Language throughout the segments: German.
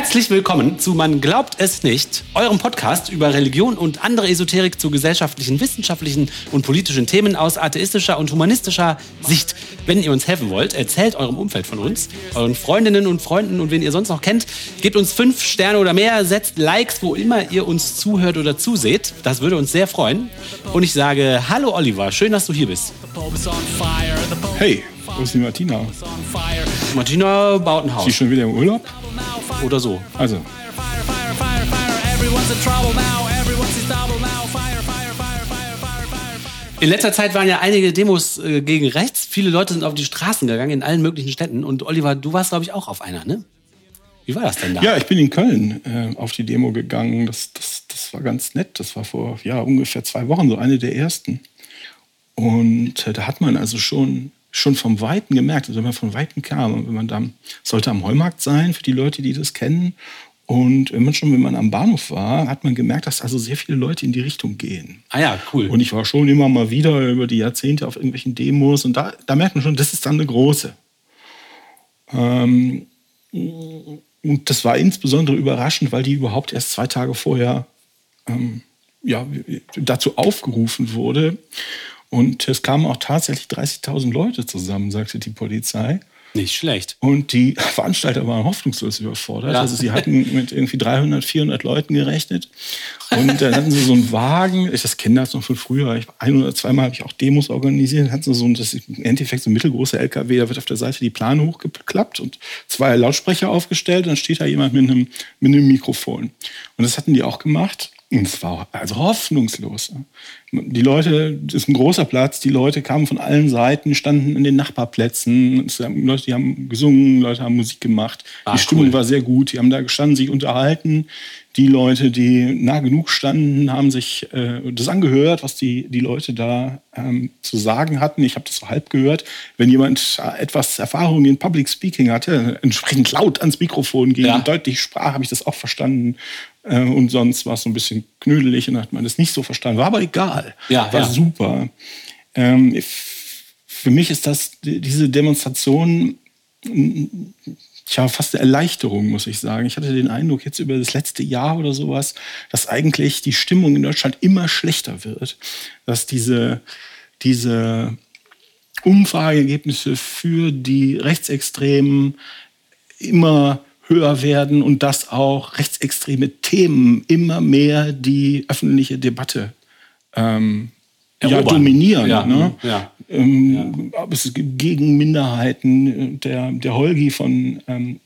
Herzlich willkommen zu Man glaubt es nicht, eurem Podcast über Religion und andere Esoterik zu gesellschaftlichen, wissenschaftlichen und politischen Themen aus atheistischer und humanistischer Sicht. Wenn ihr uns helfen wollt, erzählt eurem Umfeld von uns, euren Freundinnen und Freunden und wen ihr sonst noch kennt. Gebt uns fünf Sterne oder mehr, setzt Likes, wo immer ihr uns zuhört oder zuseht. Das würde uns sehr freuen. Und ich sage Hallo Oliver, schön, dass du hier bist. Hey, wo ist die Martina? Martina baut ein Haus. Sie schon wieder im Urlaub? Oder so. Also, In letzter Zeit waren ja einige Demos äh, gegen rechts. Viele Leute sind auf die Straßen gegangen in allen möglichen Städten. Und Oliver, du warst, glaube ich, auch auf einer, ne? Wie war das denn da? ja, ich bin in Köln äh, auf die Demo gegangen. Das, das, das war ganz nett. Das war vor ja, ungefähr zwei Wochen, so eine der ersten. Und äh, da hat man also schon, schon vom Weiten gemerkt, also wenn man von Weiten kam, und wenn man da, sollte am Heumarkt sein, für die Leute, die das kennen. Und wenn man schon, wenn man am Bahnhof war, hat man gemerkt, dass also sehr viele Leute in die Richtung gehen. Ah ja, cool. Und ich war schon immer mal wieder über die Jahrzehnte auf irgendwelchen Demos und da, da merkt man schon, das ist dann eine große. Ähm, und das war insbesondere überraschend, weil die überhaupt erst zwei Tage vorher ähm, ja, dazu aufgerufen wurde. Und es kamen auch tatsächlich 30.000 Leute zusammen, sagte die Polizei. Nicht schlecht. Und die Veranstalter waren hoffnungslos überfordert. Ja. Also sie hatten mit irgendwie 300, 400 Leuten gerechnet. Und dann hatten sie so einen Wagen, ich das kenne das noch von früher, ich, ein oder zweimal habe ich auch Demos organisiert, dann hatten sie so ein, das im Endeffekt so ein mittelgroßer LKW, da wird auf der Seite die Plane hochgeklappt und zwei Lautsprecher aufgestellt, dann steht da jemand mit einem, mit einem Mikrofon. Und das hatten die auch gemacht. Und es war also hoffnungslos. Die Leute, das ist ein großer Platz, die Leute kamen von allen Seiten, standen in den Nachbarplätzen. Haben Leute, die haben gesungen, Leute haben Musik gemacht. Ah, die Stimmung cool. war sehr gut. Die haben da gestanden, sich unterhalten. Die Leute, die nah genug standen, haben sich äh, das angehört, was die, die Leute da ähm, zu sagen hatten. Ich habe das so halb gehört. Wenn jemand etwas Erfahrung in Public Speaking hatte, entsprechend laut ans Mikrofon ging Ja. und deutlich sprach, habe ich das auch verstanden. Äh, und sonst war es so ein bisschen knödelig und hat man das nicht so verstanden. War aber egal. Ja, war ja. super. Ähm, für mich ist das die- diese Demonstration Tja, fast eine Erleichterung, muss ich sagen. Ich hatte den Eindruck jetzt über das letzte Jahr oder sowas, dass eigentlich die Stimmung in Deutschland immer schlechter wird. Dass diese, diese Umfrageergebnisse für die Rechtsextremen immer höher werden und dass auch rechtsextreme Themen immer mehr die öffentliche Debatte ähm, ja, dominieren. Ja, ne? ja. Ähm, ob es gegen Minderheiten, der, der Holgi von, ähm,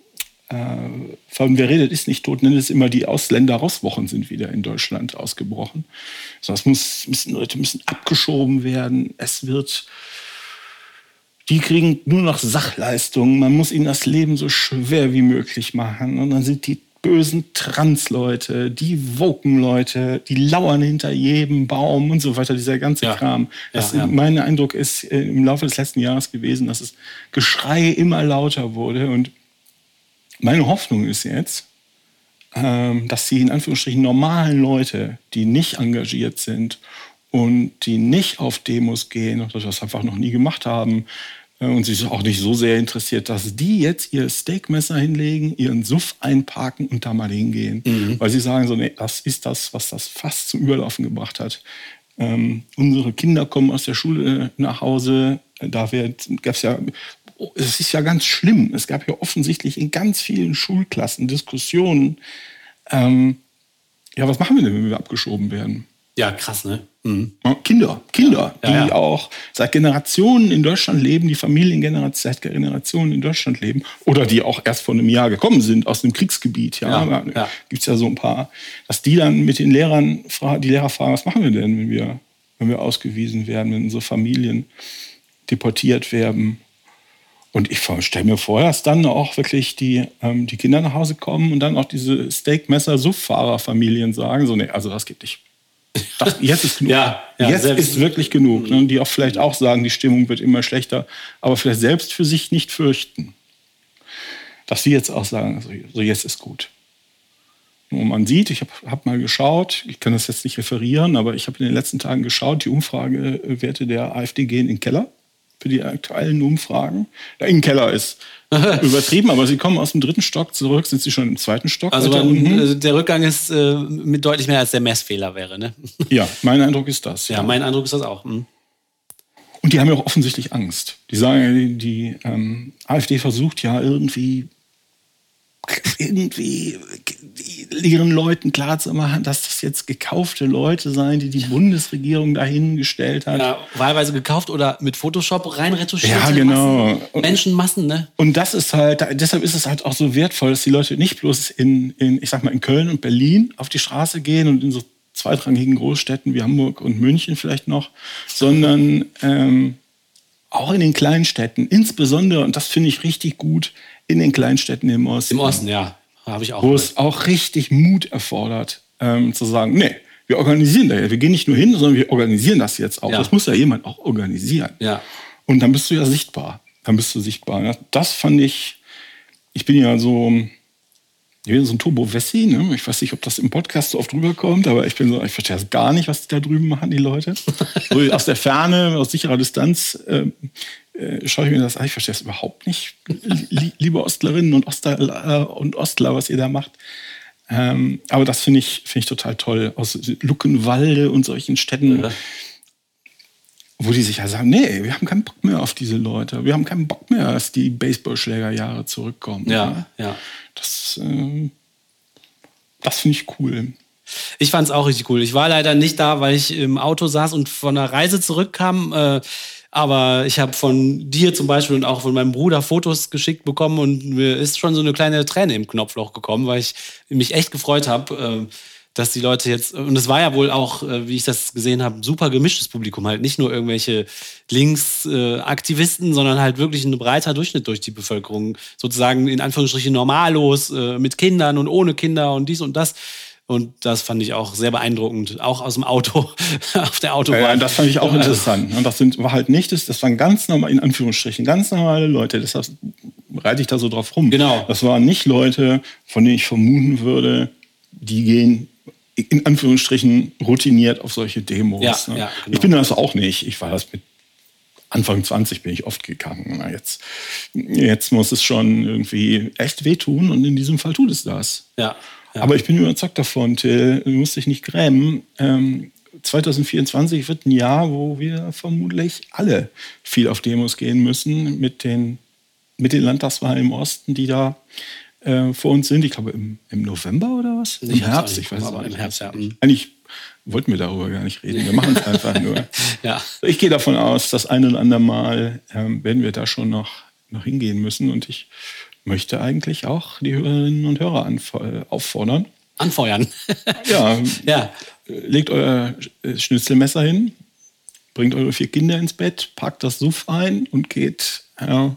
äh, von Wer redet ist nicht tot, nennt es immer die Ausländer-Rosswochen sind wieder in Deutschland ausgebrochen. So, es muss, müssen Leute müssen abgeschoben werden. Es wird die kriegen nur noch Sachleistungen. Man muss ihnen das Leben so schwer wie möglich machen. Und dann sind die bösen Trans-Leute, die Woken-Leute, die lauern hinter jedem Baum und so weiter, dieser ganze Ja. Kram. Das, Ja, ja. Mein Eindruck ist äh, im Laufe des letzten Jahres gewesen, dass das Geschrei immer lauter wurde. Und meine Hoffnung ist jetzt, ähm, dass die in Anführungsstrichen normalen Leute, die nicht engagiert sind und die nicht auf Demos gehen oder das einfach noch nie gemacht haben äh, und sich auch nicht so sehr interessiert, dass die jetzt ihr Steakmesser hinlegen, ihren Suff einparken und da mal hingehen. Weil sie sagen so, nee, das ist das, was das fast zum Überlaufen gebracht hat. Ähm, unsere Kinder kommen aus der Schule nach Hause, da gab es ja es ist ja ganz schlimm. Es gab ja offensichtlich in ganz vielen Schulklassen Diskussionen. Ähm, ja, was machen wir denn, wenn wir abgeschoben werden? Ja, krass, ne? Mhm. Ja, Kinder, Kinder, Ja, die ja. auch seit Generationen in Deutschland leben, die Familiengenerationen seit Generationen in Deutschland leben oder die auch erst vor einem Jahr gekommen sind aus dem Kriegsgebiet. Ja, Ja, gibt es ja so ein paar, dass die dann mit den Lehrern, die Lehrer fragen, was machen wir denn, wenn wir, wenn wir ausgewiesen werden, wenn unsere Familien deportiert werden. Und ich stelle mir vor, dass dann auch wirklich die, ähm, die Kinder nach Hause kommen und dann auch diese Steakmesser-Sufffahrerfamilien sagen, so, nee, also das geht nicht. Das, jetzt ist genug. Ja, ja, jetzt ist wirklich genug. Ne? Die auch vielleicht auch sagen, die Stimmung wird immer schlechter, aber vielleicht selbst für sich nicht fürchten. Dass sie jetzt auch sagen, so, so jetzt ist gut. Und man sieht, ich habe hab mal geschaut, ich kann das jetzt nicht referieren, aber ich habe in den letzten Tagen geschaut, die Umfragewerte der AfD gehen in den Keller. Für die aktuellen Umfragen. Ja, Im Keller ist übertrieben, aber sie kommen aus dem dritten Stock zurück, sind sie schon im zweiten Stock. Also, man, also der Rückgang ist äh, mit deutlich mehr als der Messfehler wäre, ne? Ja, mein Eindruck ist das. Ja, ja. mein Eindruck ist das auch. Hm. Und die haben ja auch offensichtlich Angst. Die sagen, die, die ähm, AfD versucht ja irgendwie irgendwie ihren Leuten klarzumachen, dass das jetzt gekaufte Leute seien, die die Bundesregierung dahingestellt hat. Ja, wahlweise gekauft oder mit Photoshop reinretuschiert. Ja, genau. Massen, Menschenmassen, ne? Und das ist halt, deshalb ist es halt auch so wertvoll, dass die Leute nicht bloß in, in ich sag mal, in Köln und Berlin auf die Straße gehen und in so zweitrangigen Großstädten wie Hamburg und München vielleicht noch, sondern ähm, auch in den kleinen Städten, insbesondere, und das finde ich richtig gut, in den Kleinstädten im Osten. Im Osten, ja. Habe ich auch. Wo gehört. es auch richtig Mut erfordert, ähm, zu sagen, nee, wir organisieren da ja. Wir gehen nicht nur hin, sondern wir organisieren das jetzt auch. Ja. Das muss ja jemand auch organisieren. Ja. Und dann bist du ja sichtbar. Dann bist du sichtbar. Das fand ich, ich bin ja so, ich bin so ein Turbo-Wessi, ne? Ich weiß nicht, ob das im Podcast so oft rüberkommt, aber ich bin so, ich verstehe das gar nicht, was die da drüben machen, die Leute. so aus der Ferne, aus sicherer Distanz äh, äh, schaue ich mir das an. Ich verstehe das überhaupt nicht, liebe Ostlerinnen und Ostler, äh, und Ostler, was ihr da macht. Ähm, aber das finde ich, find ich total toll. Aus Luckenwalde und solchen Städten. Ja wo die sich ja sagen, nee, wir haben keinen Bock mehr auf diese Leute. Wir haben keinen Bock mehr, dass die Baseballschlägerjahre zurückkommen. Ja, ja. Das, äh, das finde ich cool. Ich fand es auch richtig cool. Ich war leider nicht da, weil ich im Auto saß und von einer Reise zurückkam. Äh, aber ich habe von dir zum Beispiel und auch von meinem Bruder Fotos geschickt bekommen und mir ist schon so eine kleine Träne im Knopfloch gekommen, weil ich mich echt gefreut habe. Äh, dass die Leute jetzt, und es war ja wohl auch, äh, wie ich das gesehen habe, super gemischtes Publikum, halt nicht nur irgendwelche Linksaktivisten, äh, sondern halt wirklich ein breiter Durchschnitt durch die Bevölkerung, sozusagen in Anführungsstrichen normallos, äh, mit Kindern und ohne Kinder und dies und das. Und das fand ich auch sehr beeindruckend, auch aus dem Auto, auf der Autobahn. Ja, das fand ich auch interessant. Und das sind, war halt nicht, das, das waren ganz normal, in Anführungsstrichen, ganz normale Leute. Deshalb reite ich da so drauf rum. Genau. Das waren nicht Leute, von denen ich vermuten würde, die gehen in Anführungsstrichen routiniert auf solche Demos. Ja, ne? ja, genau. Ich bin das auch nicht. Ich war das mit Anfang 20 bin ich oft gegangen. Na, jetzt, jetzt muss es schon irgendwie echt wehtun und in diesem Fall tut es das. Ja, ja. Aber ich bin überzeugt davon, Till, du musst dich nicht grämen. Ähm, 2024 wird ein Jahr, wo wir vermutlich alle viel auf Demos gehen müssen mit den, mit den Landtagswahlen im Osten, die da äh, vor uns sind. Ich glaube im, im November oder was? Im Herbst, ich weiß es aber Im Herbst, ja. Eigentlich wollten wir darüber gar nicht reden. Wir machen es einfach nur. ja. Ich gehe davon aus, das eine oder andere Mal ähm, werden wir da schon noch, noch hingehen müssen. Und ich möchte eigentlich auch die Hörerinnen und Hörer auffordern. Anfeuern. ja, ja. Legt euer Schnitzelmesser hin, bringt eure vier Kinder ins Bett, packt das Suff ein und geht äh,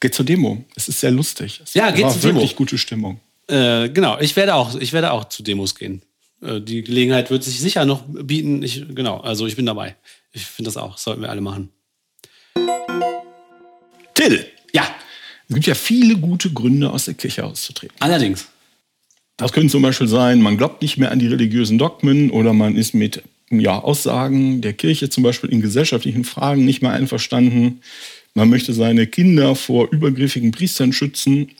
Geht zur Demo. Es ist sehr lustig. Es ja, geht zur Demo. wirklich gute Stimmung. Äh, genau, ich werde auch, ich werde auch zu Demos gehen. Äh, die Gelegenheit wird sich sicher noch bieten. Ich, genau, also ich bin dabei. Ich finde das auch. Sollten wir alle machen. Till. Ja. Es gibt ja viele gute Gründe, aus der Kirche auszutreten. Allerdings. Das können zum Beispiel sein, man glaubt nicht mehr an die religiösen Dogmen oder man ist mit ja, Aussagen der Kirche zum Beispiel in gesellschaftlichen Fragen nicht mehr einverstanden. Man möchte seine Kinder vor übergriffigen Priestern schützen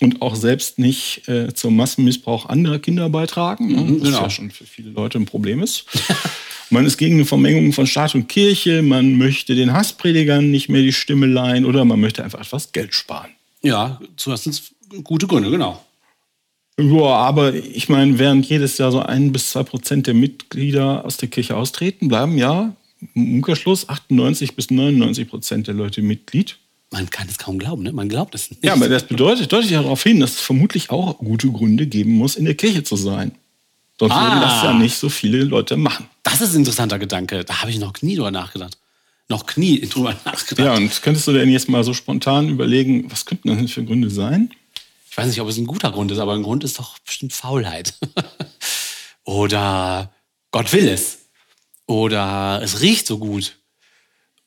und auch selbst nicht äh, zum Massenmissbrauch anderer Kinder beitragen, ne? mhm, was genau. ja schon für viele Leute ein Problem ist. man ist gegen eine Vermengung von Staat und Kirche, man möchte den Hasspredigern nicht mehr die Stimme leihen oder man möchte einfach etwas Geld sparen. Ja, zuerst gute Gründe, genau. Ja, aber ich meine, während jedes Jahr so ein bis zwei Prozent der Mitglieder aus der Kirche austreten, bleiben ja im Umkehrschluss 98 bis 99 Prozent der Leute Mitglied. Man kann es kaum glauben, ne? man glaubt es nicht. Ja, aber das bedeutet, deutet ja darauf hin, dass es vermutlich auch gute Gründe geben muss, in der Kirche zu sein. Sonst ah. würden das ja nicht so viele Leute machen. Das ist ein interessanter Gedanke. Da habe ich noch nie drüber nachgedacht. Noch nie drüber nachgedacht. Ja, und könntest du denn jetzt mal so spontan überlegen, was könnten das denn für Gründe sein? Ich weiß nicht, ob es ein guter Grund ist, aber ein Grund ist doch bestimmt Faulheit. Oder Gott will es. Oder es riecht so gut.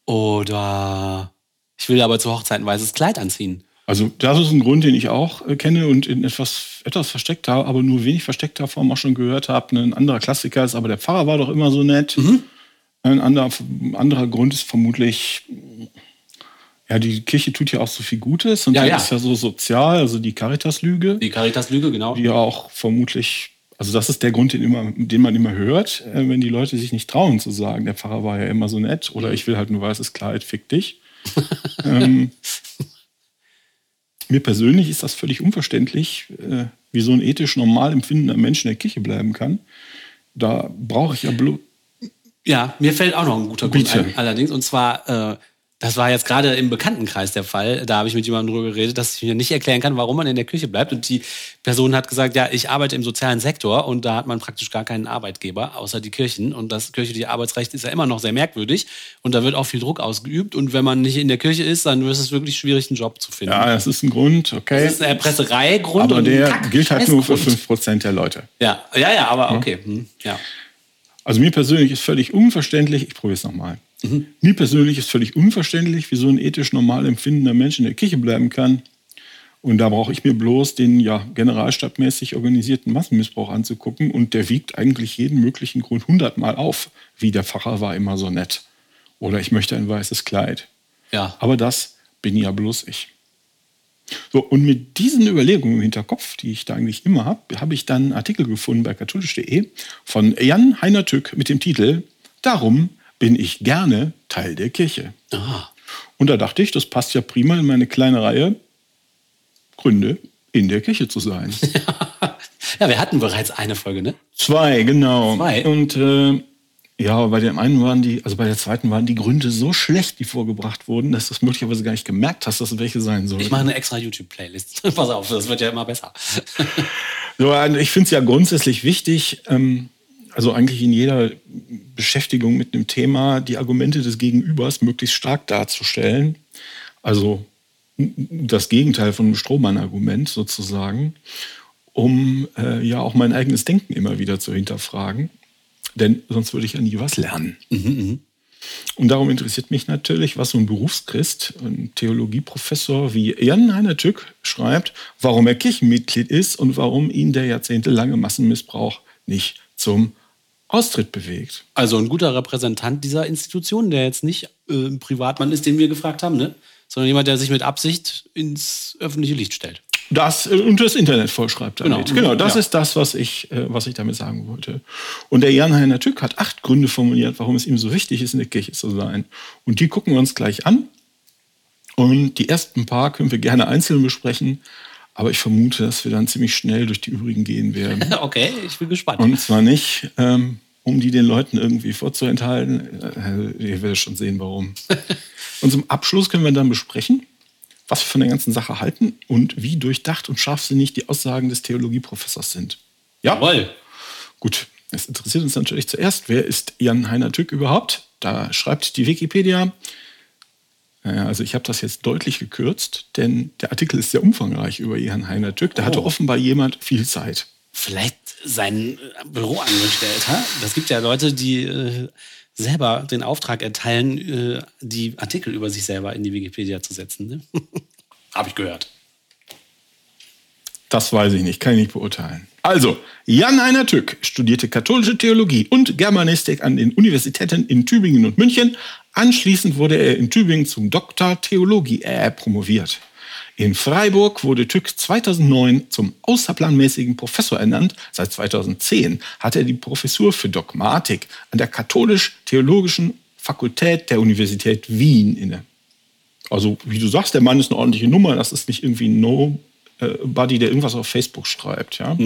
Oder ich will aber zur Hochzeit ein weißes Kleid anziehen. Also das ist ein Grund, den ich auch äh, kenne und in etwas, etwas versteckter, aber nur wenig versteckter Form auch schon gehört habe. Ein anderer Klassiker ist, aber der Pfarrer war doch immer so nett. Mhm. Ein anderer, anderer Grund ist vermutlich, Ja, die Kirche tut ja auch so viel Gutes und Ja, die ja. ist ja so sozial, also die Caritas-Lüge, Die Caritas-Lüge, genau. die ja auch vermutlich, also das ist der Grund, den, immer, den man immer hört, äh, wenn die Leute sich nicht trauen zu sagen, der Pfarrer war ja immer so nett oder ich will halt ein weißes Kleid, fick dich. ähm, mir persönlich ist das völlig unverständlich, äh, wie so ein ethisch normal empfindender Mensch in der Kirche bleiben kann. Da brauche ich ja bloß. Ja, mir fällt auch noch ein guter Grund ein, allerdings. Und zwar, äh, das war jetzt gerade im Bekanntenkreis der Fall. Da habe ich mit jemandem drüber geredet, dass ich mir nicht erklären kann, warum man in der Kirche bleibt. Und die Person hat gesagt, ja, ich arbeite im sozialen Sektor und da hat man praktisch gar keinen Arbeitgeber, außer die Kirchen. Und das kirchliche Arbeitsrecht ist ja immer noch sehr merkwürdig. Und da wird auch viel Druck ausgeübt. Und wenn man nicht in der Kirche ist, dann ist es wirklich schwierig, einen Job zu finden. Ja, das ist ein Grund, okay. Das ist ein Erpressereigrund. aber der Kack- gilt halt nur für Scheißgrund. 5% der Leute. Ja, ja, ja, aber okay. Hm, ja. Also mir persönlich ist völlig unverständlich, ich probiere es nochmal. Mhm. Mir persönlich ist völlig unverständlich, wie so ein ethisch normal empfindender Mensch in der Kirche bleiben kann. Und da brauche ich mir bloß den ja generalstabmäßig organisierten Massenmissbrauch anzugucken. Und der wiegt eigentlich jeden möglichen Grund hundertmal auf, wie der Pfarrer war immer so nett. Oder ich möchte ein weißes Kleid. Ja. Aber das bin ja bloß ich. So, und mit diesen Überlegungen im Hinterkopf, die ich da eigentlich immer habe, habe ich dann einen Artikel gefunden bei katholisch.de von Jan Heiner Tück mit dem Titel Darum bin ich gerne Teil der Kirche. Ah. Und da dachte ich, das passt ja prima in meine kleine Reihe Gründe, in der Kirche zu sein. Ja, wir hatten bereits eine Folge, ne? Zwei, genau. Zwei? Und äh, ja, bei dem einen waren die, also bei der zweiten waren die Gründe so schlecht, die vorgebracht wurden, dass du es möglicherweise gar nicht gemerkt hast, dass es welche sein sollen. Ich mache eine extra YouTube-Playlist. Pass auf, das wird ja immer besser. So, also ich finde es ja grundsätzlich wichtig, ähm, also eigentlich in jeder Beschäftigung mit einem Thema die Argumente des Gegenübers möglichst stark darzustellen. Also das Gegenteil von einem Strohmann-Argument sozusagen, um äh, ja auch mein eigenes Denken immer wieder zu hinterfragen. Denn sonst würde ich ja nie was lernen. Und darum interessiert mich natürlich, was so ein Berufschrist, ein Theologieprofessor wie Jan Heiner Tück schreibt, warum er Kirchenmitglied ist und warum ihn der jahrzehntelange Massenmissbrauch nicht zum Austritt bewegt. Also ein guter Repräsentant dieser Institution, der jetzt nicht äh, ein Privatmann ist, den wir gefragt haben, ne? sondern jemand, der sich mit Absicht ins öffentliche Licht stellt. Das äh, und das Internet vollschreibt damit. Genau. Genau, das Ja. ist das, was ich, äh, was ich damit sagen wollte. Und der Jan Heiner Tück hat acht Gründe formuliert, warum es ihm so wichtig ist, in der Kirche zu sein. Und die gucken wir uns gleich an. Und die ersten paar können wir gerne einzeln besprechen. Aber ich vermute, dass wir dann ziemlich schnell durch die übrigen gehen werden. Okay, ich bin gespannt. Und zwar nicht, ähm, um die den Leuten irgendwie vorzuenthalten. Äh, ihr werdet schon sehen, warum. und zum Abschluss können wir dann besprechen, was wir von der ganzen Sache halten und wie durchdacht und scharfsinnig die Aussagen des Theologieprofessors sind. Ja? Jawohl. Gut, es interessiert uns natürlich zuerst, wer ist Jan Heiner Tück überhaupt? Da schreibt die Wikipedia, also ich habe das jetzt deutlich gekürzt, denn der Artikel ist sehr umfangreich über Jan Heiner Tück. Da hatte Oh. offenbar jemand viel Zeit. Vielleicht sein Büroangestellter. Das gibt ja Leute, die äh, selber den Auftrag erteilen, äh, die Artikel über sich selber in die Wikipedia zu setzen. Ne? Habe ich gehört. Das weiß ich nicht, kann ich nicht beurteilen. Also, Jan Heiner Tück studierte katholische Theologie und Germanistik an den Universitäten in Tübingen und München. Anschließend wurde er in Tübingen zum Doktor Theologie promoviert. In Freiburg wurde Tück 2009 zum außerplanmäßigen Professor ernannt. Seit 2010 hat er die Professur für Dogmatik an der Katholisch-Theologischen Fakultät der Universität Wien inne. Also, wie du sagst, der Mann ist eine ordentliche Nummer. Das ist nicht irgendwie ein No-Buddy, der irgendwas auf Facebook schreibt. Ja?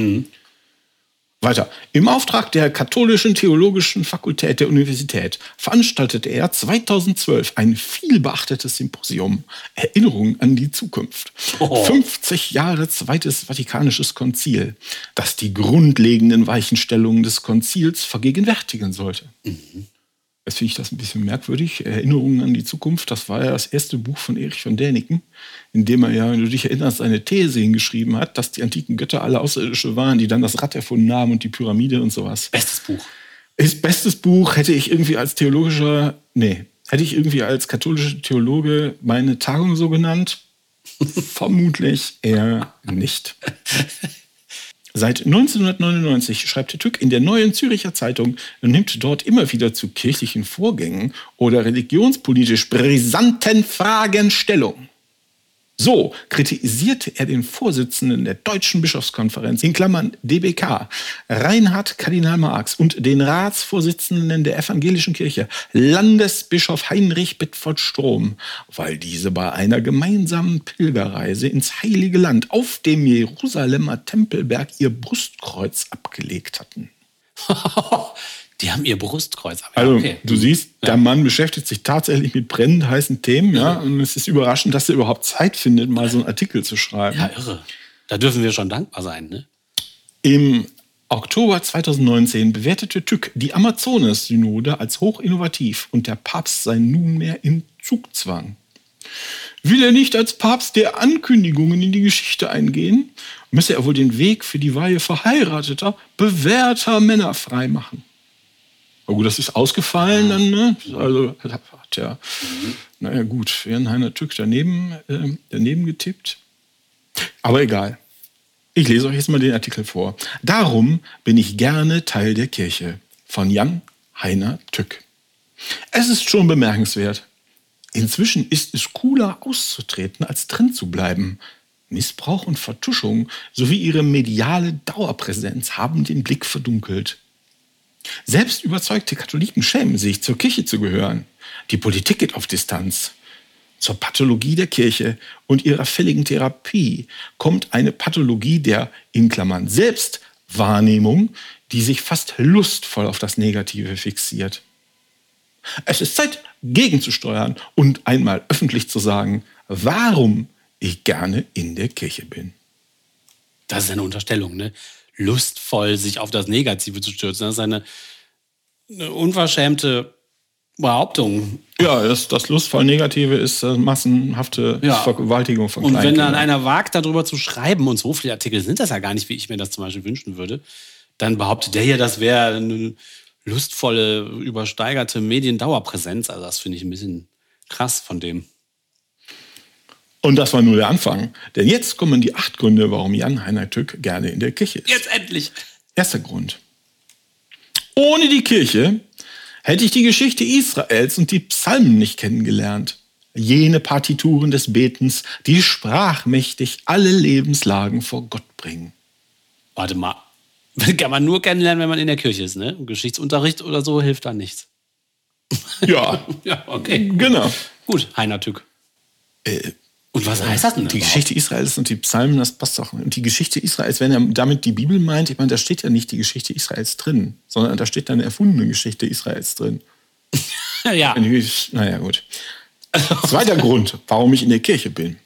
Weiter. Im Auftrag der Katholischen Theologischen Fakultät der Universität veranstaltete er 2012 ein vielbeachtetes Symposium Erinnerung an die Zukunft. Oh. 50 Jahre Zweites Vatikanisches Konzil, das die grundlegenden Weichenstellungen des Konzils vergegenwärtigen sollte. Jetzt finde ich das ein bisschen merkwürdig. Erinnerungen an die Zukunft, das war ja das erste Buch von Erich von Däniken, in dem er ja, wenn du dich erinnerst, eine These hingeschrieben hat, dass die antiken Götter alle Außerirdische waren, die dann das Rad erfunden haben und die Pyramide und sowas. Bestes Buch. Ist bestes Buch, hätte ich irgendwie als theologischer, nee, hätte ich irgendwie als katholischer Theologe meine Tagung so genannt? Vermutlich eher nicht. Seit 1999 schreibt Tück in der Neuen Züricher Zeitung und nimmt dort immer wieder zu kirchlichen Vorgängen oder religionspolitisch brisanten Fragen Stellung. So kritisierte er den Vorsitzenden der Deutschen Bischofskonferenz, in Klammern DBK, Reinhard Kardinal Marx und den Ratsvorsitzenden der Evangelischen Kirche, Landesbischof Heinrich Bedford Strom, weil diese bei einer gemeinsamen Pilgerreise ins Heilige Land auf dem Jerusalemer Tempelberg ihr Brustkreuz abgelegt hatten. Die haben ihr Brustkreuz. Ja, also, okay. du siehst, ja. der Mann beschäftigt sich tatsächlich mit brennend heißen Themen, ja. Und es ist überraschend, dass er überhaupt Zeit findet, mal so einen Artikel zu schreiben. Ja, irre. Da dürfen wir schon dankbar sein, ne? Im Oktober 2019 bewertete Tück die Amazonas-Synode als hochinnovativ und der Papst sei nunmehr in Zugzwang. Will er nicht als Papst der Ankündigungen in die Geschichte eingehen, müsse er wohl den Weg für die Weihe verheirateter, bewährter Männer freimachen. Aber gut, das ist ausgefallen dann, ne? Also hat ja, naja gut, Heiner Tück daneben, äh, daneben getippt. Aber egal. Ich lese euch jetzt mal den Artikel vor. Darum bin ich gerne Teil der Kirche von Jan Heiner Tück. Es ist schon bemerkenswert. Inzwischen ist es cooler auszutreten, als drin zu bleiben. Missbrauch und Vertuschung sowie ihre mediale Dauerpräsenz haben den Blick verdunkelt. Selbst überzeugte Katholiken schämen sich, zur Kirche zu gehören. Die Politik geht auf Distanz. Zur Pathologie der Kirche und ihrer fälligen Therapie kommt eine Pathologie der, in Klammern, Selbstwahrnehmung, die sich fast lustvoll auf das Negative fixiert. Es ist Zeit, gegenzusteuern und einmal öffentlich zu sagen, warum ich gerne in der Kirche bin. Das ist eine Unterstellung, ne? Lustvoll sich auf das Negative zu stürzen. Das ist eine, eine unverschämte Behauptung. Ja, das, das lustvoll Negative ist äh, massenhafte ja. Vergewaltigung von Und wenn dann einer wagt, darüber zu schreiben, und so viele Artikel sind das ja gar nicht, wie ich mir das zum Beispiel wünschen würde, dann behauptet der hier, das wäre eine lustvolle, übersteigerte Mediendauerpräsenz. Also das finde ich ein bisschen krass von dem. Und das war nur der Anfang. Denn jetzt kommen die acht Gründe, warum Jan Heiner Tück gerne in der Kirche ist. Jetzt endlich. Erster Grund. Ohne die Kirche hätte ich die Geschichte Israels und die Psalmen nicht kennengelernt. Jene Partituren des Betens, die sprachmächtig alle Lebenslagen vor Gott bringen. Warte mal. Kann man nur kennenlernen, wenn man in der Kirche ist, ne? Geschichtsunterricht oder so hilft da nichts. Ja. ja, okay. Genau. Gut, Heiner Tück. Äh, und was heißt das denn? Die Geschichte Israels und die Psalmen, das passt doch. Und die Geschichte Israels, wenn er damit die Bibel meint, ich meine, da steht ja nicht die Geschichte Israels drin, sondern da steht eine erfundene Geschichte Israels drin. ja. Naja, gut. Zweiter Grund, warum ich in der Kirche bin.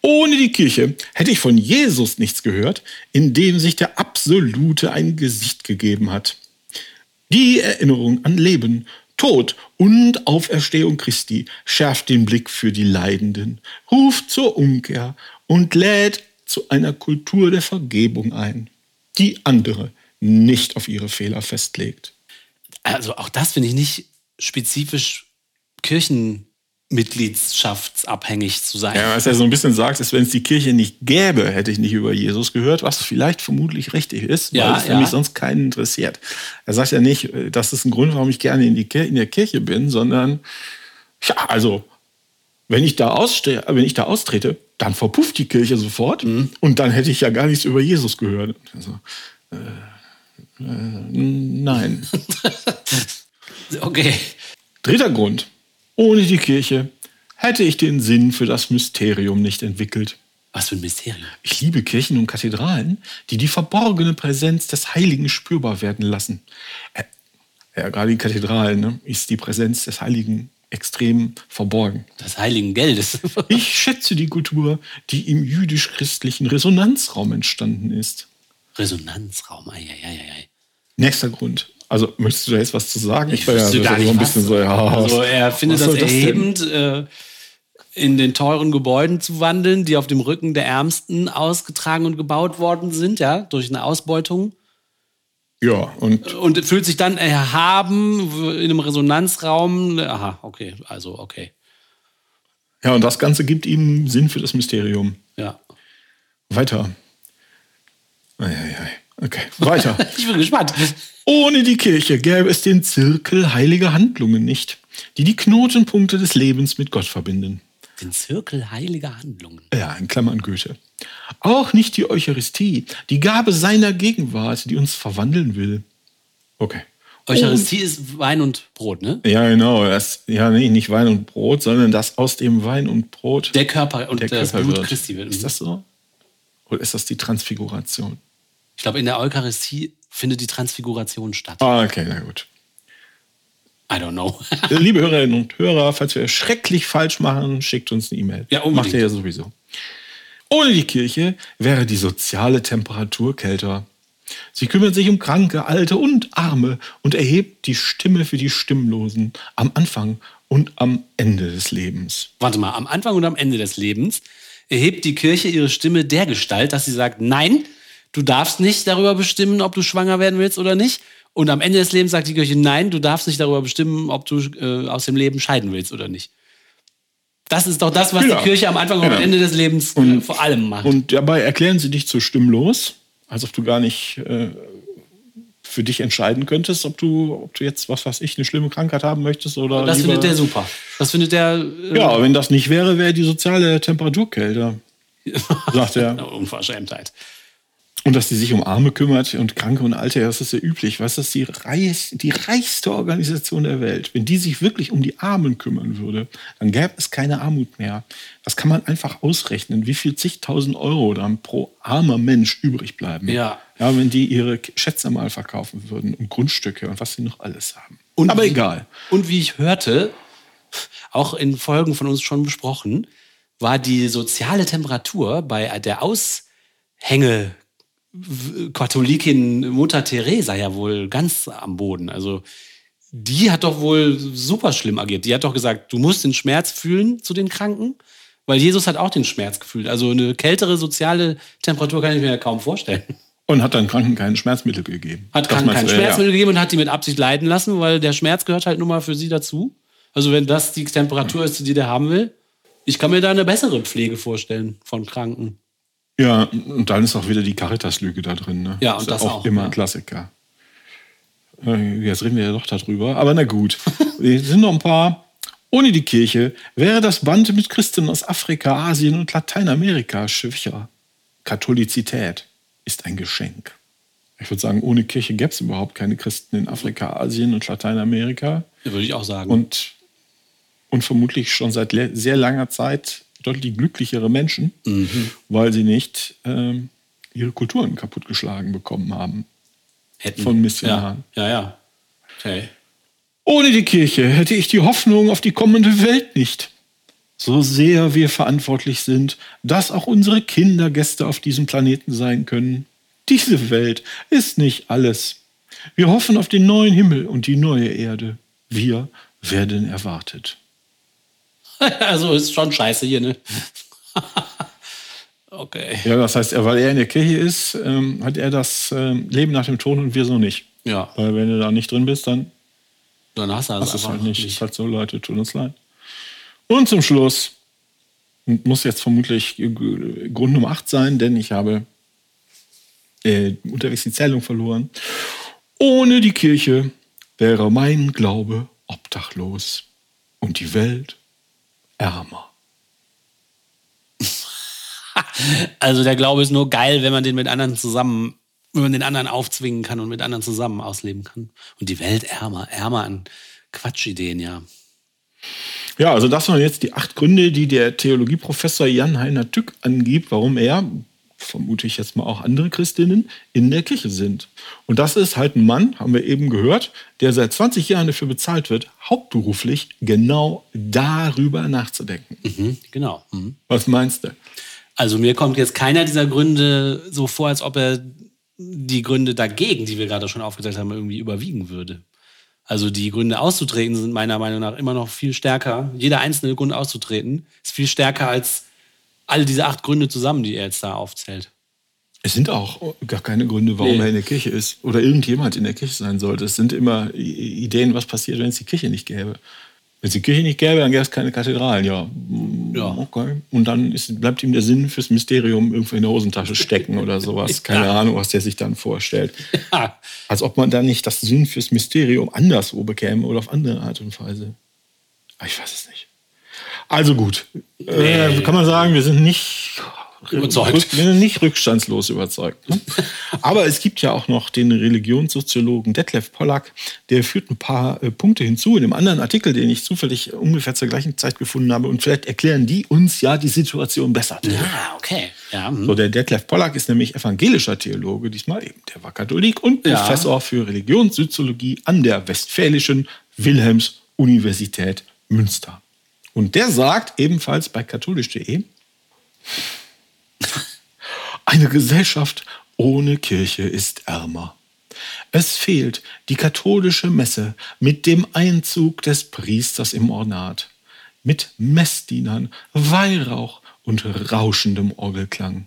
Ohne die Kirche hätte ich von Jesus nichts gehört, in dem sich der Absolute ein Gesicht gegeben hat. Die Erinnerung an Leben, Tod und Auferstehung Christi schärft den Blick für die Leidenden, ruft zur Umkehr und lädt zu einer Kultur der Vergebung ein, die andere nicht auf ihre Fehler festlegt. Also auch das finde ich nicht spezifisch Kirchen mitgliedschaftsabhängig zu sein. Ja, was er so ein bisschen sagt, ist, wenn es die Kirche nicht gäbe, hätte ich nicht über Jesus gehört, was vielleicht vermutlich richtig ist, weil ja, es ja. nämlich sonst keinen interessiert. Er sagt ja nicht, äh, das ist ein Grund, warum ich gerne in, die Kirche, in der Kirche bin, sondern, ja, also, wenn ich da, ausste wenn ich da austrete, dann verpufft die Kirche sofort mhm. und dann hätte ich ja gar nichts über Jesus gehört. Also, äh, äh, nein. okay. Dritter Grund. Ohne die Kirche hätte ich den Sinn für das Mysterium nicht entwickelt. Was für ein Mysterium? Ich liebe Kirchen und Kathedralen, die die verborgene Präsenz des Heiligen spürbar werden lassen. Äh, ja, gerade in Kathedralen ne, ist die Präsenz des Heiligen extrem verborgen. Des heiligen Geldes. ich schätze die Kultur, die im jüdisch-christlichen Resonanzraum entstanden ist. Resonanzraum, ei, ei, ei, ei. Nächster Grund. Also möchtest du da jetzt was zu sagen? Ich, ich wüsste ja, gar nicht, so ein bisschen so, ja, Also er findet das erhebend, äh, in den teuren Gebäuden zu wandeln, die auf dem Rücken der Ärmsten ausgetragen und gebaut worden sind, ja, durch eine Ausbeutung. Ja, und. Und fühlt sich dann erhaben in einem Resonanzraum. Aha, okay, also okay. Ja, und das Ganze gibt ihm Sinn für das Mysterium. Ja. Weiter. Eieiei. Okay, weiter. ich bin gespannt. Ohne die Kirche gäbe es den Zirkel heiliger Handlungen nicht, die die Knotenpunkte des Lebens mit Gott verbinden. Den Zirkel heiliger Handlungen. Ja, in Klammern Goethe. Auch nicht die Eucharistie, die Gabe seiner Gegenwart, die uns verwandeln will. Okay. Eucharistie ist Wein und Brot, ne? Ja, genau. Das, ja, nee, nicht Wein und Brot, sondern das aus dem Wein und Brot Der Körper und der das Körper Blut wird. Christi wird. Ist das so? Oder ist das die Transfiguration? Ich glaube, in der Eucharistie findet die Transfiguration statt. Ah, okay, na gut. I don't know. Liebe Hörerinnen und Hörer, falls wir schrecklich falsch machen, schickt uns eine E-Mail. Ja, unbedingt. Macht ihr ja sowieso. Ohne die Kirche wäre die soziale Temperatur kälter. Sie kümmert sich um Kranke, Alte und Arme und erhebt die Stimme für die Stimmlosen am Anfang und am Ende des Lebens. Warte mal, am Anfang und am Ende des Lebens erhebt die Kirche ihre Stimme der Gestalt, dass sie sagt, nein, du darfst nicht darüber bestimmen, ob du schwanger werden willst oder nicht. Und am Ende des Lebens sagt die Kirche, nein, du darfst nicht darüber bestimmen, ob du äh, aus dem Leben scheiden willst oder nicht. Das ist doch das, was Ja. die Kirche am Anfang und Ja. am Ende des Lebens äh, vor allem macht. Und dabei erklären sie dich zu stimmlos, als ob du gar nicht äh, für dich entscheiden könntest, ob du, ob du jetzt, was weiß ich, eine schlimme Krankheit haben möchtest oder. das lieber- findet der super. Das findet der äh, Ja, wenn das nicht wäre, wäre die soziale Temperatur kälter, sagt er. Unverschämtheit. Und dass sie sich um Arme kümmert und Kranke und Alte, das ist ja üblich. Was ist die, reich, die reichste Organisation der Welt? Wenn die sich wirklich um die Armen kümmern würde, dann gäbe es keine Armut mehr. Das kann man einfach ausrechnen, wie viel zigtausend Euro dann pro armer Mensch übrig bleiben. Ja. Ja, wenn die ihre Schätze mal verkaufen würden und Grundstücke und was sie noch alles haben. Und Aber wie- egal. Und wie ich hörte, auch in Folgen von uns schon besprochen, war die soziale Temperatur bei der Aushänge Katholikin Mutter Teresa ja wohl ganz am Boden. Also die hat doch wohl super schlimm agiert. Die hat doch gesagt, du musst den Schmerz fühlen zu den Kranken, weil Jesus hat auch den Schmerz gefühlt. Also eine kältere soziale Temperatur kann ich mir ja kaum vorstellen. Und hat dann Kranken keine Schmerzmittel gegeben. Hat Kranken kein du, ja. Schmerzmittel gegeben und hat die mit Absicht leiden lassen, weil der Schmerz gehört halt nun mal für sie dazu. Also wenn das die Temperatur ist, die der haben will, ich kann mir da eine bessere Pflege vorstellen von Kranken. Ja, und dann ist auch wieder die Caritas-Lüge da drin. Ne? Ja, und ist das auch, auch, immer ja. ein Klassiker. Äh, Jetzt reden wir ja doch darüber. Aber na gut, wir sind noch ein paar. Ohne die Kirche wäre das Band mit Christen aus Afrika, Asien und Lateinamerika schwächer. Katholizität ist ein Geschenk. Ich würde sagen, ohne Kirche gäbe es überhaupt keine Christen in Afrika, Asien und Lateinamerika. Ja, Würde ich auch sagen. Und, und vermutlich schon seit sehr langer Zeit deutlich glücklichere Menschen, weil sie nicht ähm, ihre Kulturen kaputtgeschlagen bekommen haben. Hätten. von Missionaren. Ja, ja. ja. Okay. Ohne die Kirche hätte ich die Hoffnung auf die kommende Welt nicht. So sehr wir verantwortlich sind, dass auch unsere Kinder Gäste auf diesem Planeten sein können. Diese Welt ist nicht alles. Wir hoffen auf den neuen Himmel und die neue Erde. Wir werden erwartet. Also ist schon scheiße hier, ne? okay. Ja, das heißt, weil er in der Kirche ist, ähm, hat er das ähm, Leben nach dem Tod und wir so nicht. Ja, Weil wenn du da nicht drin bist, dann dann hast du Das also ist einfach halt nicht. Ist halt so, Leute, tut uns leid. Und zum Schluss muss jetzt vermutlich Grund Nummer 8 sein, denn ich habe äh, unterwegs die Zählung verloren. Ohne die Kirche wäre mein Glaube obdachlos und die Welt ärmer. Also der Glaube ist nur geil, wenn man den mit anderen zusammen, wenn man den anderen aufzwingen kann und mit anderen zusammen ausleben kann. Und die Welt ärmer, ärmer an Quatschideen, ja. Ja, also das waren jetzt die acht Gründe, die der Theologieprofessor Jan-Heiner Tück angibt, warum er, vermute ich jetzt mal auch andere Christinnen, in der Kirche sind. Und das ist halt ein Mann, haben wir eben gehört, der seit 20 Jahren dafür bezahlt wird, hauptberuflich genau darüber nachzudenken. Mhm, genau. Mhm. Was meinst du? Also mir kommt jetzt keiner dieser Gründe so vor, als ob er die Gründe dagegen, die wir gerade schon aufgezählt haben, irgendwie überwiegen würde. Also die Gründe auszutreten sind meiner Meinung nach immer noch viel stärker. Jeder einzelne Grund auszutreten ist viel stärker als all diese acht Gründe zusammen, die er jetzt da aufzählt. Es sind auch gar keine Gründe, warum Nee. er in der Kirche ist oder irgendjemand in der Kirche sein sollte. Es sind immer Ideen, was passiert, wenn es die Kirche nicht gäbe. Wenn es die Kirche nicht gäbe, dann gäbe es keine Kathedralen. Ja, ja. okay. Und dann ist, bleibt ihm der Sinn fürs Mysterium irgendwo in der Hosentasche stecken oder sowas. Keine ja. Ahnung, was der sich dann vorstellt. Ja. Als ob man dann nicht das Sinn fürs Mysterium anderswo bekäme oder auf andere Art und Weise. Aber ich weiß es nicht. Also gut. Nee. Äh, kann man sagen, wir sind nicht überzeugt. nicht rückstandslos überzeugt. Ne? Aber es gibt ja auch noch den Religionssoziologen Detlef Pollack, der führt ein paar äh, Punkte hinzu in einem anderen Artikel, den ich zufällig ungefähr zur gleichen Zeit gefunden habe. Und vielleicht erklären die uns ja die Situation besser. Ja, okay. Ja, hm. so, der Detlef Pollack ist nämlich evangelischer Theologe, diesmal eben. Der war Katholik und ja. Professor für Religionssoziologie an der Westfälischen Wilhelms-Universität Münster. Und der sagt ebenfalls bei katholisch.de, eine Gesellschaft ohne Kirche ist ärmer. Es fehlt die katholische Messe mit dem Einzug des Priesters im Ornat, mit Messdienern, Weihrauch und rauschendem Orgelklang.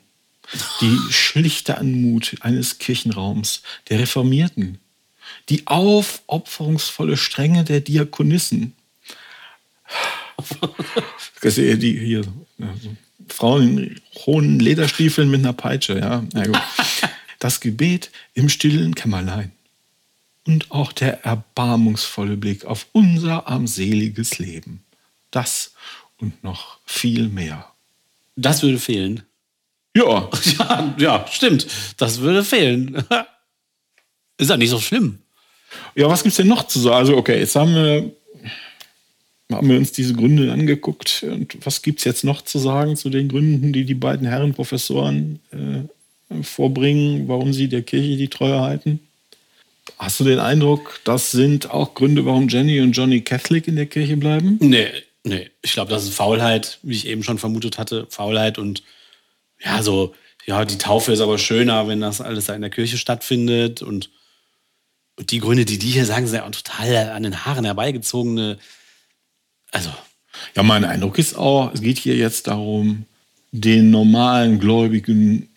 Die schlichte Anmut eines Kirchenraums der Reformierten, die aufopferungsvolle Strenge der Diakonissen. Sehe die hier. Frauen in hohen Lederstiefeln mit einer Peitsche, ja. Das Gebet im stillen Kämmerlein. Und auch der erbarmungsvolle Blick auf unser armseliges Leben. Das und noch viel mehr. Das würde fehlen. Ja. Ja, ja stimmt. Das würde fehlen. Ist ja nicht so schlimm. Ja, was gibt es denn noch zu sagen? Also, okay, jetzt haben wir haben wir uns diese Gründe angeguckt. Und was gibt es jetzt noch zu sagen zu den Gründen, die die beiden Herren Professoren äh, vorbringen, warum sie der Kirche die Treue halten? Hast du den Eindruck, das sind auch Gründe, warum Jenny und Johnny Catholic in der Kirche bleiben? Nee, nee. Ich glaube, das ist Faulheit, wie ich eben schon vermutet hatte. Faulheit und ja, so, ja, die Taufe ist aber schöner, wenn das alles da in der Kirche stattfindet. Und, und die Gründe, die die hier sagen, sind ja auch total an den Haaren herbeigezogene also. Ja, mein Eindruck ist auch, es geht hier jetzt darum, den normalen Gläubigen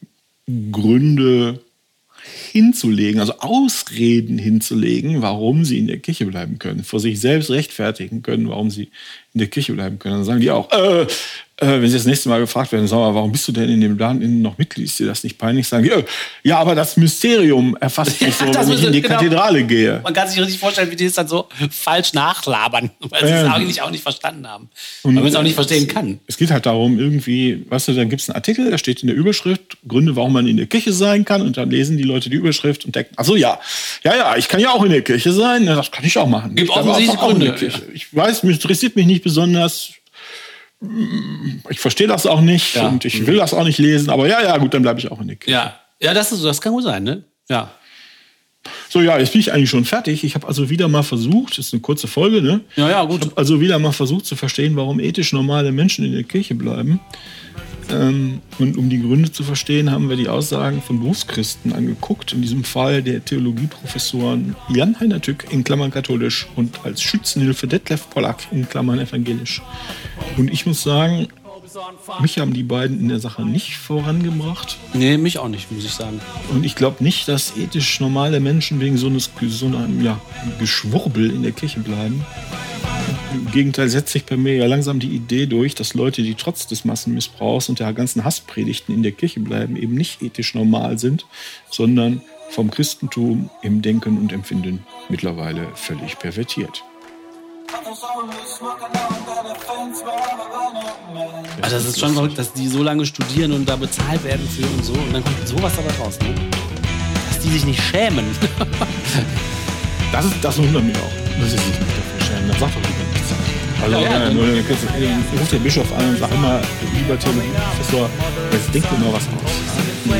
Gründe hinzulegen, also Ausreden hinzulegen, warum sie in der Kirche bleiben können, vor sich selbst rechtfertigen können, warum sie in der Kirche bleiben können. Dann sagen die auch, äh, äh, wenn sie das nächste Mal gefragt werden, sagen wir, warum bist du denn in dem Laden noch Mitglied? Ist dir das nicht peinlich? Sagen äh, ja, aber das Mysterium erfasst mich so, wenn ich in die genau. Kathedrale gehe. Man kann sich richtig vorstellen, wie die es dann so falsch nachlabern, weil sie es eigentlich auch nicht verstanden haben. Und weil man es auch nicht verstehen kann. Es geht halt darum, irgendwie, weißt du, dann gibt es einen Artikel, da steht in der Überschrift Gründe, warum man in der Kirche sein kann. Und dann lesen die Leute die Überschrift und denken, ach so, ja, ja, ja, ich kann ja auch in der Kirche sein. das kann ich auch machen. Gibt offensichtlich Gründe. Ich weiß, mich interessiert mich nicht besonders ich verstehe das auch nicht ja. und ich will das auch nicht lesen, aber ja, ja, gut, dann bleibe ich auch in der Kirche. Ja, ja das, ist, das kann gut sein, ne? Ja. So, ja, jetzt bin ich eigentlich schon fertig. Ich habe also wieder mal versucht, das ist eine kurze Folge, ne? Ja, ja, gut. Ich habe also wieder mal versucht zu verstehen, warum ethisch normale Menschen in der Kirche bleiben. Ähm, und um die Gründe zu verstehen, haben wir die Aussagen von Berufschristen angeguckt. In diesem Fall der Theologieprofessoren Jan Heiner Tück in Klammern katholisch und als Schützenhilfe Detlef Pollack in Klammern evangelisch. Und ich muss sagen, mich haben die beiden in der Sache nicht vorangebracht. Nee, mich auch nicht, muss ich sagen. Und ich glaube nicht, dass ethisch normale Menschen wegen so, eines, so einem ja, Geschwurbel in der Kirche bleiben. Im Gegenteil setzt sich bei mir ja langsam die Idee durch, dass Leute, die trotz des Massenmissbrauchs und der ganzen Hasspredigten in der Kirche bleiben, eben nicht ethisch normal sind, sondern vom Christentum im Denken und Empfinden mittlerweile völlig pervertiert. Also das ist schon verrückt, dass die so lange studieren und da bezahlt werden für und so und dann kommt sowas dabei raus, ne? Dass die sich nicht schämen. das, ist, das wundert mich auch. Das ist nicht dafür schämen. Dann sag doch nichts. Also, ja, ja, nur, äh, ruft der Bischof an und sagt immer, lieber Theologieprofessor, jetzt denkt dir mal was aus. Nee.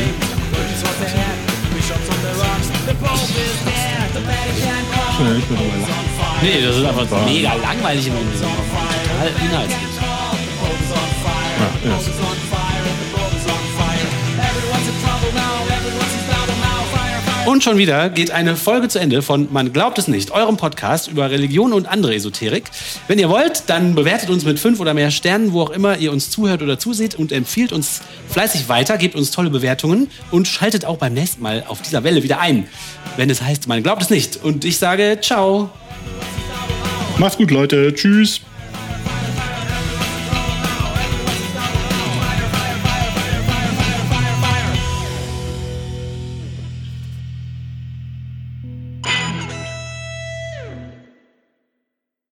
Schon nicht mehr drüber lachen. Nee, das ist einfach so mega langweilig im Grunde genommen. Total inhaltslos. Ja, ja. Und schon wieder geht eine Folge zu Ende von Man glaubt es nicht, eurem Podcast über Religion und andere Esoterik. Wenn ihr wollt, dann bewertet uns mit fünf oder mehr Sternen, wo auch immer ihr uns zuhört oder zuseht und empfiehlt uns fleißig weiter, gebt uns tolle Bewertungen und schaltet auch beim nächsten Mal auf dieser Welle wieder ein, wenn es heißt Man glaubt es nicht. Und ich sage Ciao. Macht's gut, Leute. Tschüss.